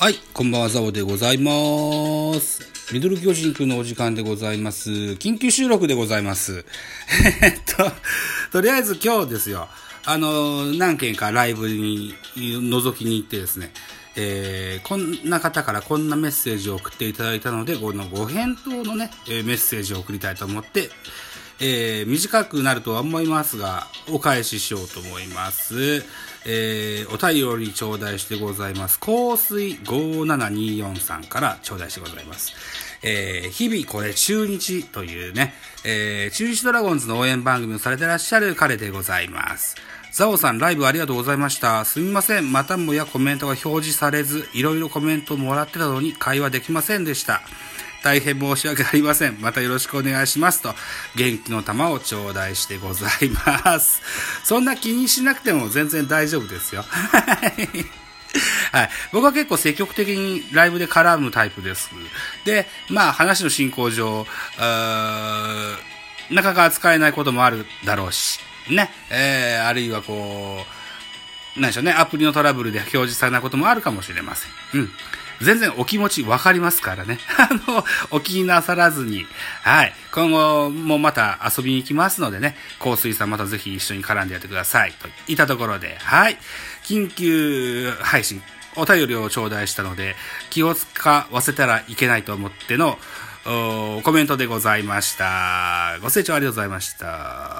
はい、こんばんは、ザオでございます。ミドル巨人くんのお時間でございます。緊急収録でございます。えっと、とりあえず今日ですよ、あの、何件かライブに覗きに行ってですね、えーこんな方からこんなメッセージを送っていただいたので、このご返答のね、メッセージを送りたいと思って、えー短くなるとは思いますが、お返ししようと思います。えーお便り頂戴してございます。香水5724さんから頂戴してございます。えー日々これ中日というね、えー中日ドラゴンズの応援番組をされてらっしゃる彼でございます。ザオさん、ライブありがとうございました。すみません。またもやコメントが表示されず、いろいろコメントもらってたのに会話できませんでした。大変申し訳ありません。またよろしくお願いしますと、元気の玉を頂戴してございます。そんな気にしなくても全然大丈夫ですよ。はい。僕は結構積極的にライブで絡むタイプです。で、まあ話の進行上、なかなか扱えないこともあるだろうし、ね。えー、あるいはこう、なんでしょうね、アプリのトラブルで表示されないこともあるかもしれません。うん。全然お気持ちわかりますからね。あの、お気になさらずに。はい。今後もまた遊びに行きますのでね、香水さんまたぜひ一緒に絡んでやってください。といったところで、はい。緊急配信、お便りを頂戴したので、気を使わせたらいけないと思っての、コメントでございました。ご清聴ありがとうございました。